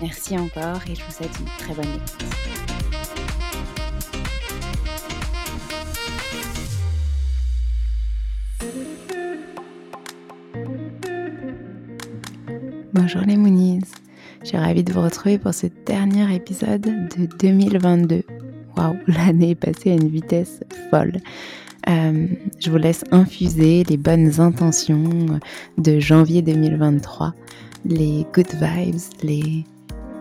Merci encore et je vous souhaite une très bonne écoute. Bonjour les Moonies, je suis ravie de vous retrouver pour ce dernier épisode de 2022. Waouh, l'année est passée à une vitesse folle. Euh, je vous laisse infuser les bonnes intentions de janvier 2023, les good vibes, les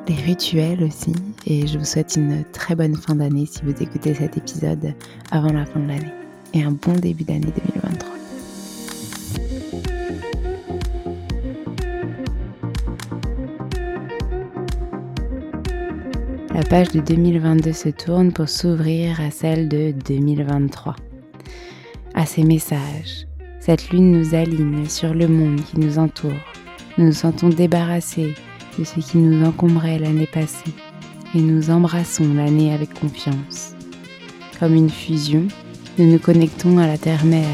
les rituels aussi. Et je vous souhaite une très bonne fin d'année si vous écoutez cet épisode avant la fin de l'année. Et un bon début d'année 2023. La page de 2022 se tourne pour s'ouvrir à celle de 2023. À ces messages, cette lune nous aligne sur le monde qui nous entoure. Nous nous sentons débarrassés de ce qui nous encombrait l'année passée et nous embrassons l'année avec confiance. Comme une fusion, nous nous connectons à la terre-mère.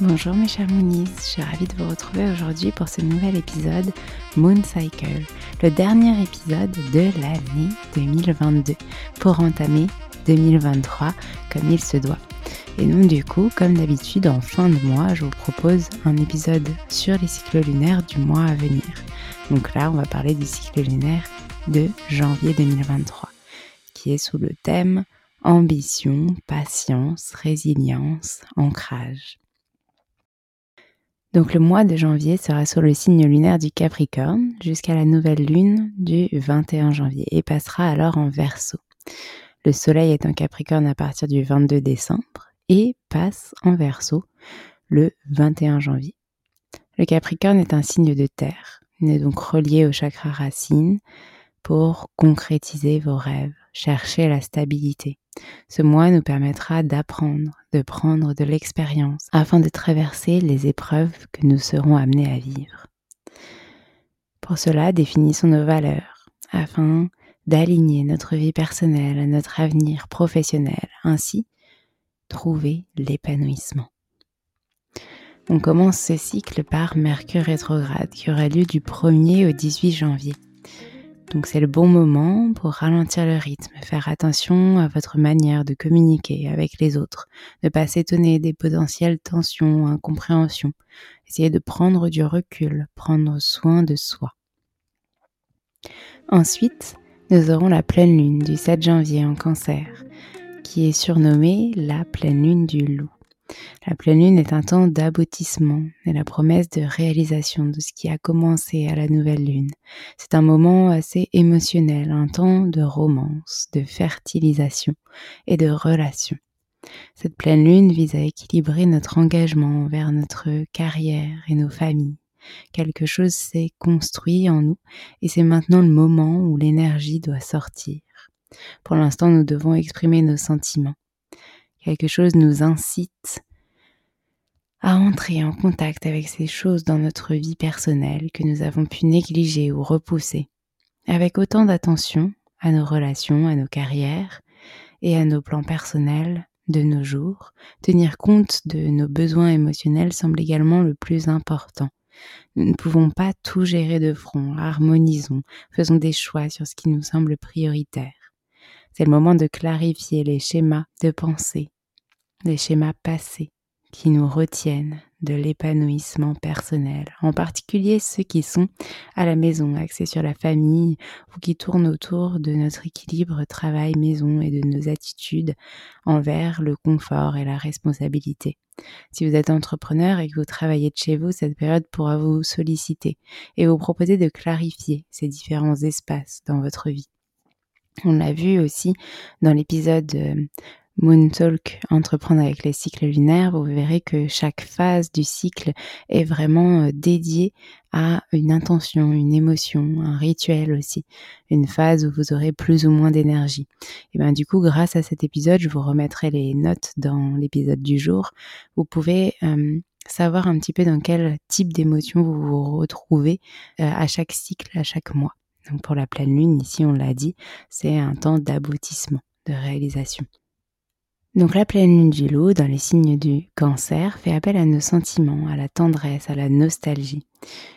Bonjour mes chers Moonies, je suis ravie de vous retrouver aujourd'hui pour ce nouvel épisode Moon Cycle, le dernier épisode de l'année 2022 pour entamer 2023 comme il se doit. Et donc du coup, comme d'habitude, en fin de mois, je vous propose un épisode sur les cycles lunaires du mois à venir. Donc là, on va parler du cycle lunaire de janvier 2023, qui est sous le thème ambition, patience, résilience, ancrage. Donc le mois de janvier sera sur le signe lunaire du Capricorne jusqu'à la nouvelle lune du 21 janvier et passera alors en Verseau. Le soleil est en Capricorne à partir du 22 décembre et passe en Verseau le 21 janvier. Le Capricorne est un signe de terre, il est donc relié au chakra racine pour concrétiser vos rêves, chercher la stabilité. Ce mois nous permettra d'apprendre, de prendre de l'expérience afin de traverser les épreuves que nous serons amenés à vivre. Pour cela, définissons nos valeurs afin d'aligner notre vie personnelle à notre avenir professionnel, ainsi trouver l'épanouissement. On commence ce cycle par Mercure rétrograde qui aura lieu du 1er au 18 janvier. Donc c'est le bon moment pour ralentir le rythme, faire attention à votre manière de communiquer avec les autres, ne pas s'étonner des potentielles tensions, incompréhensions, essayer de prendre du recul, prendre soin de soi. Ensuite, nous aurons la pleine lune du 7 janvier en cancer, qui est surnommée la pleine lune du loup. La pleine lune est un temps d'aboutissement et la promesse de réalisation de ce qui a commencé à la nouvelle lune. C'est un moment assez émotionnel, un temps de romance, de fertilisation et de relation. Cette pleine lune vise à équilibrer notre engagement envers notre carrière et nos familles. Quelque chose s'est construit en nous et c'est maintenant le moment où l'énergie doit sortir. Pour l'instant, nous devons exprimer nos sentiments quelque chose nous incite à entrer en contact avec ces choses dans notre vie personnelle que nous avons pu négliger ou repousser, avec autant d'attention à nos relations, à nos carrières et à nos plans personnels de nos jours, tenir compte de nos besoins émotionnels semble également le plus important. Nous ne pouvons pas tout gérer de front, harmonisons, faisons des choix sur ce qui nous semble prioritaire. C'est le moment de clarifier les schémas de pensée, les schémas passés qui nous retiennent de l'épanouissement personnel, en particulier ceux qui sont à la maison, axés sur la famille ou qui tournent autour de notre équilibre travail-maison et de nos attitudes envers le confort et la responsabilité. Si vous êtes entrepreneur et que vous travaillez de chez vous, cette période pourra vous solliciter et vous proposer de clarifier ces différents espaces dans votre vie. On l'a vu aussi dans l'épisode euh, Moon Talk, entreprendre avec les cycles lunaires, vous verrez que chaque phase du cycle est vraiment euh, dédiée à une intention, une émotion, un rituel aussi, une phase où vous aurez plus ou moins d'énergie. Et bien du coup, grâce à cet épisode, je vous remettrai les notes dans l'épisode du jour. Vous pouvez euh, savoir un petit peu dans quel type d'émotion vous vous retrouvez à chaque cycle, à chaque mois. Donc pour la pleine lune, ici on l'a dit, c'est un temps d'aboutissement, de réalisation. Donc la pleine lune du loup dans les signes du cancer fait appel à nos sentiments, à la tendresse, à la nostalgie.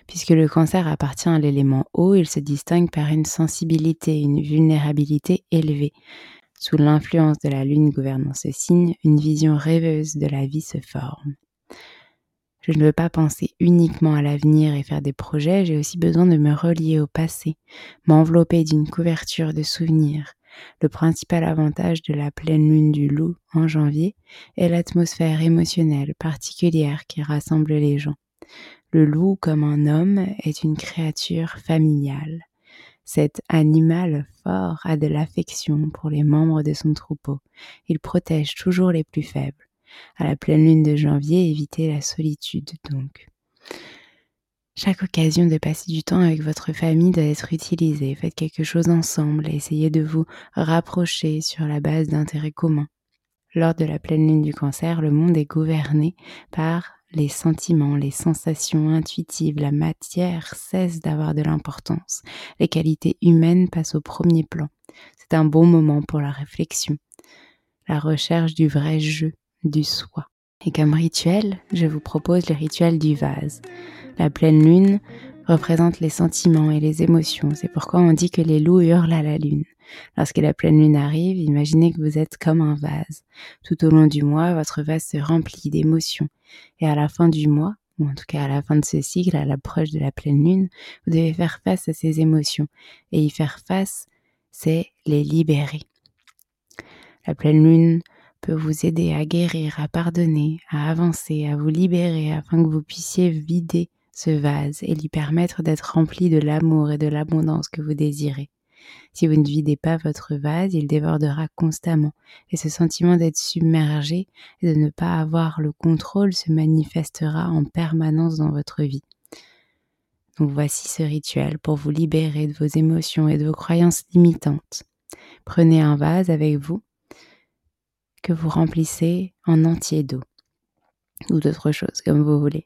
Puisque le cancer appartient à l'élément eau, il se distingue par une sensibilité, une vulnérabilité élevée. Sous l'influence de la lune gouvernant ce signe, une vision rêveuse de la vie se forme. Je ne veux pas penser uniquement à l'avenir et faire des projets, j'ai aussi besoin de me relier au passé, m'envelopper d'une couverture de souvenirs. Le principal avantage de la pleine lune du loup en janvier est l'atmosphère émotionnelle particulière qui rassemble les gens. Le loup, comme un homme, est une créature familiale. Cet animal fort a de l'affection pour les membres de son troupeau. Il protège toujours les plus faibles à la pleine lune de janvier, évitez la solitude donc. Chaque occasion de passer du temps avec votre famille doit être utilisée. Faites quelque chose ensemble et essayez de vous rapprocher sur la base d'intérêts communs. Lors de la pleine lune du cancer, le monde est gouverné par les sentiments, les sensations intuitives, la matière cesse d'avoir de l'importance. Les qualités humaines passent au premier plan. C'est un bon moment pour la réflexion, la recherche du vrai jeu, du soi. Et comme rituel, je vous propose le rituel du vase. La pleine lune représente les sentiments et les émotions. C'est pourquoi on dit que les loups hurlent à la lune. Lorsque la pleine lune arrive, imaginez que vous êtes comme un vase. Tout au long du mois, votre vase se remplit d'émotions. Et à la fin du mois, ou en tout cas à la fin de ce cycle, à l'approche de la pleine lune, vous devez faire face à ces émotions. Et y faire face, c'est les libérer. La pleine lune peut vous aider à guérir, à pardonner, à avancer, à vous libérer afin que vous puissiez vider ce vase et lui permettre d'être rempli de l'amour et de l'abondance que vous désirez. Si vous ne videz pas votre vase, il débordera constamment et ce sentiment d'être submergé et de ne pas avoir le contrôle se manifestera en permanence dans votre vie. Donc voici ce rituel pour vous libérer de vos émotions et de vos croyances limitantes. Prenez un vase avec vous que vous remplissez en entier d'eau ou d'autres choses comme vous voulez.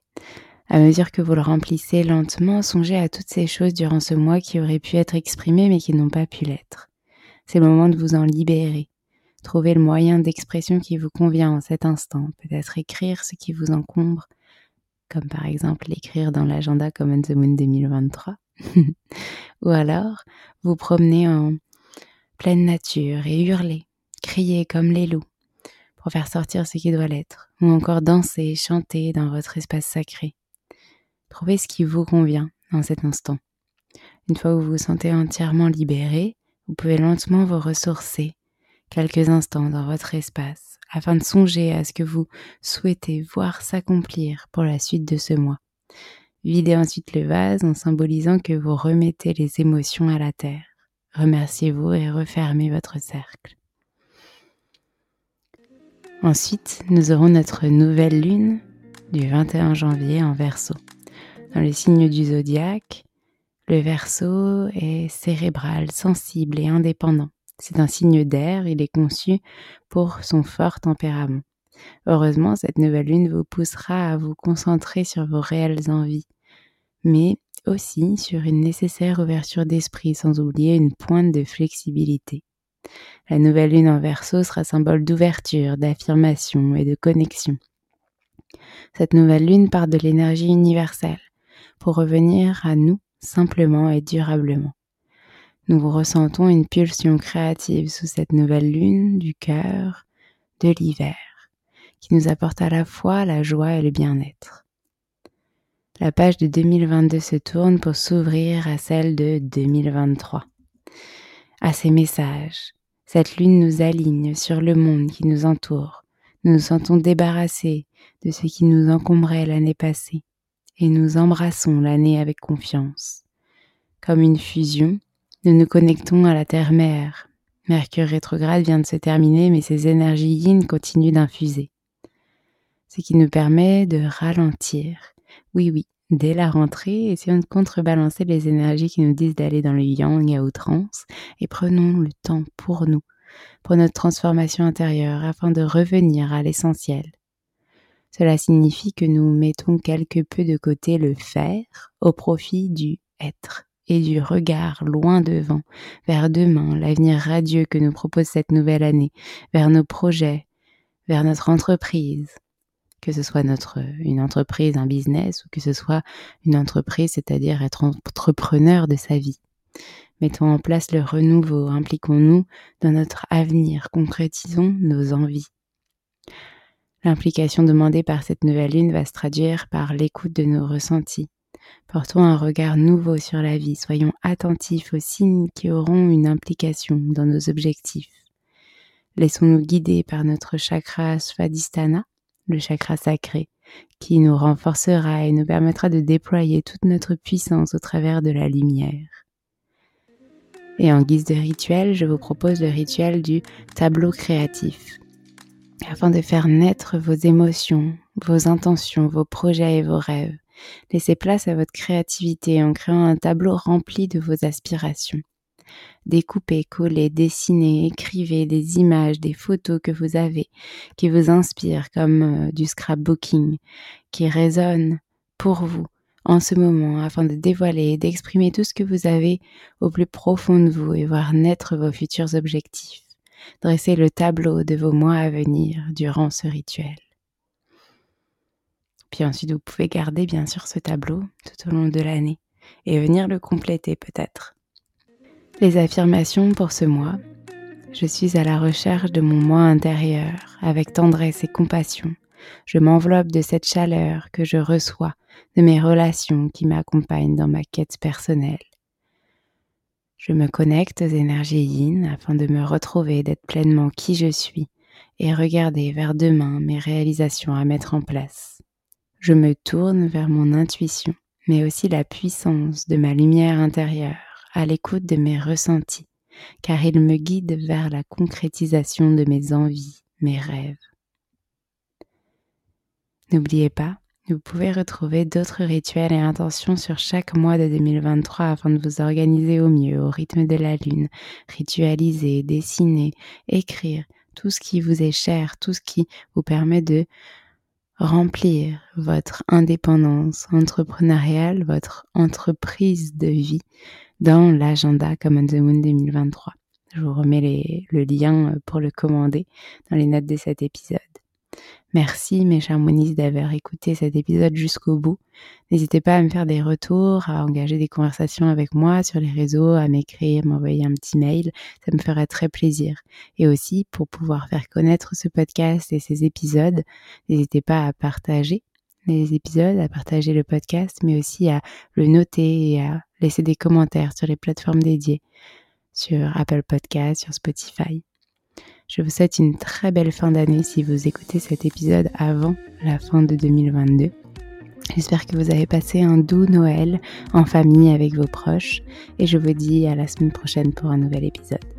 À mesure que vous le remplissez lentement, songez à toutes ces choses durant ce mois qui auraient pu être exprimées mais qui n'ont pas pu l'être. C'est le moment de vous en libérer. Trouvez le moyen d'expression qui vous convient en cet instant. Peut-être écrire ce qui vous encombre, comme par exemple l'écrire dans l'agenda Common the Moon 2023. Ou alors vous promener en pleine nature et hurler, crier comme les loups faire sortir ce qui doit l'être, ou encore danser, chanter dans votre espace sacré. Trouvez ce qui vous convient dans cet instant. Une fois que vous vous sentez entièrement libéré, vous pouvez lentement vous ressourcer quelques instants dans votre espace afin de songer à ce que vous souhaitez voir s'accomplir pour la suite de ce mois. Videz ensuite le vase en symbolisant que vous remettez les émotions à la terre. Remerciez-vous et refermez votre cercle. Ensuite, nous aurons notre nouvelle lune du 21 janvier en verso. Dans le signe du zodiaque, le verso est cérébral, sensible et indépendant. C'est un signe d'air, il est conçu pour son fort tempérament. Heureusement, cette nouvelle lune vous poussera à vous concentrer sur vos réelles envies, mais aussi sur une nécessaire ouverture d'esprit sans oublier une pointe de flexibilité. La nouvelle lune en verso sera symbole d'ouverture, d'affirmation et de connexion. Cette nouvelle lune part de l'énergie universelle pour revenir à nous simplement et durablement. Nous ressentons une pulsion créative sous cette nouvelle lune du cœur de l'hiver, qui nous apporte à la fois la joie et le bien-être. La page de 2022 se tourne pour s'ouvrir à celle de 2023. À ces messages, cette lune nous aligne sur le monde qui nous entoure. Nous nous sentons débarrassés de ce qui nous encombrait l'année passée et nous embrassons l'année avec confiance. Comme une fusion, nous nous connectons à la Terre-Mère. Mercure rétrograde vient de se terminer, mais ses énergies yin continuent d'infuser. Ce qui nous permet de ralentir. Oui, oui, dès la rentrée, essayons de contrebalancer les énergies qui nous disent d'aller dans le yang à outrance et prenons le temps pour nous, pour notre transformation intérieure afin de revenir à l'essentiel, cela signifie que nous mettons quelque peu de côté le faire au profit du être et du regard loin devant, vers demain, l'avenir radieux que nous propose cette nouvelle année, vers nos projets, vers notre entreprise, que ce soit notre une entreprise, un business ou que ce soit une entreprise, c'est-à-dire être entrepreneur de sa vie. Mettons en place le renouveau, impliquons-nous dans notre avenir, concrétisons nos envies. L'implication demandée par cette nouvelle lune va se traduire par l'écoute de nos ressentis. Portons un regard nouveau sur la vie, soyons attentifs aux signes qui auront une implication dans nos objectifs. Laissons-nous guider par notre chakra Svadhisthana, le chakra sacré, qui nous renforcera et nous permettra de déployer toute notre puissance au travers de la lumière. Et en guise de rituel, je vous propose le rituel du tableau créatif afin de faire naître vos émotions, vos intentions, vos projets et vos rêves. Laissez place à votre créativité en créant un tableau rempli de vos aspirations. Découpez, collez, dessinez, écrivez des images, des photos que vous avez, qui vous inspirent comme euh, du scrapbooking, qui résonnent pour vous en ce moment afin de dévoiler et d'exprimer tout ce que vous avez au plus profond de vous et voir naître vos futurs objectifs. Dressez le tableau de vos mois à venir durant ce rituel. Puis ensuite, vous pouvez garder bien sûr ce tableau tout au long de l'année et venir le compléter peut-être. Les affirmations pour ce mois. Je suis à la recherche de mon moi intérieur avec tendresse et compassion. Je m'enveloppe de cette chaleur que je reçois de mes relations qui m'accompagnent dans ma quête personnelle. Je me connecte aux énergies yin afin de me retrouver, d'être pleinement qui je suis et regarder vers demain mes réalisations à mettre en place. Je me tourne vers mon intuition, mais aussi la puissance de ma lumière intérieure, à l'écoute de mes ressentis, car ils me guident vers la concrétisation de mes envies, mes rêves. N'oubliez pas, vous pouvez retrouver d'autres rituels et intentions sur chaque mois de 2023 afin de vous organiser au mieux au rythme de la lune, ritualiser, dessiner, écrire, tout ce qui vous est cher, tout ce qui vous permet de remplir votre indépendance entrepreneuriale, votre entreprise de vie dans l'agenda Common the Moon 2023. Je vous remets le lien pour le commander dans les notes de cet épisode. Merci mes chers monis d'avoir écouté cet épisode jusqu'au bout. N'hésitez pas à me faire des retours, à engager des conversations avec moi sur les réseaux, à m'écrire, m'envoyer un petit mail. Ça me ferait très plaisir. Et aussi, pour pouvoir faire connaître ce podcast et ses épisodes, n'hésitez pas à partager les épisodes, à partager le podcast, mais aussi à le noter et à laisser des commentaires sur les plateformes dédiées, sur Apple Podcast, sur Spotify. Je vous souhaite une très belle fin d'année si vous écoutez cet épisode avant la fin de 2022. J'espère que vous avez passé un doux Noël en famille avec vos proches et je vous dis à la semaine prochaine pour un nouvel épisode.